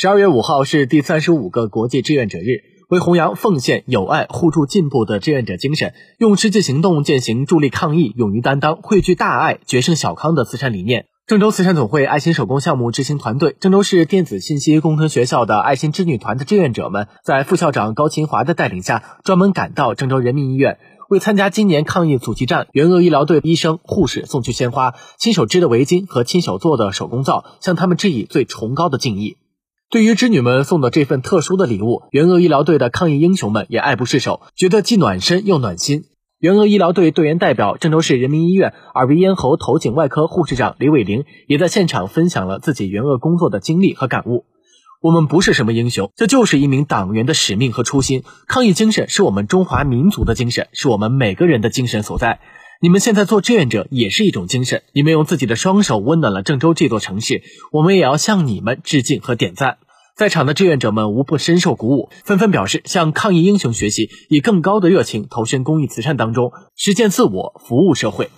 十二月五号是第三十五个国际志愿者日，为弘扬奉献、友爱、互助进步的志愿者精神，用实际行动践行助力抗疫、勇于担当、汇聚大爱、决胜小康的慈善理念。郑州慈善总会爱心手工项目执行团队、郑州市电子信息工程学校的爱心织女团的志愿者们，在副校长高勤华的带领下，专门赶到郑州人民医院，为参加今年抗疫阻击战援鄂医疗队医生、护士送去鲜花、亲手织的围巾和亲手做的手工皂，向他们致以最崇高的敬意。对于织女们送的这份特殊的礼物，援鄂医疗队的抗疫英雄们也爱不释手，觉得既暖身又暖心。援鄂医疗队队员代表、郑州市人民医院耳鼻咽喉头颈外科护士长李伟玲也在现场分享了自己援鄂工作的经历和感悟。我们不是什么英雄，这就是一名党员的使命和初心。抗疫精神是我们中华民族的精神，是我们每个人的精神所在。你们现在做志愿者也是一种精神，你们用自己的双手温暖了郑州这座城市，我们也要向你们致敬和点赞。在场的志愿者们无不深受鼓舞，纷纷表示向抗疫英雄学习，以更高的热情投身公益慈善当中，实践自我，服务社会。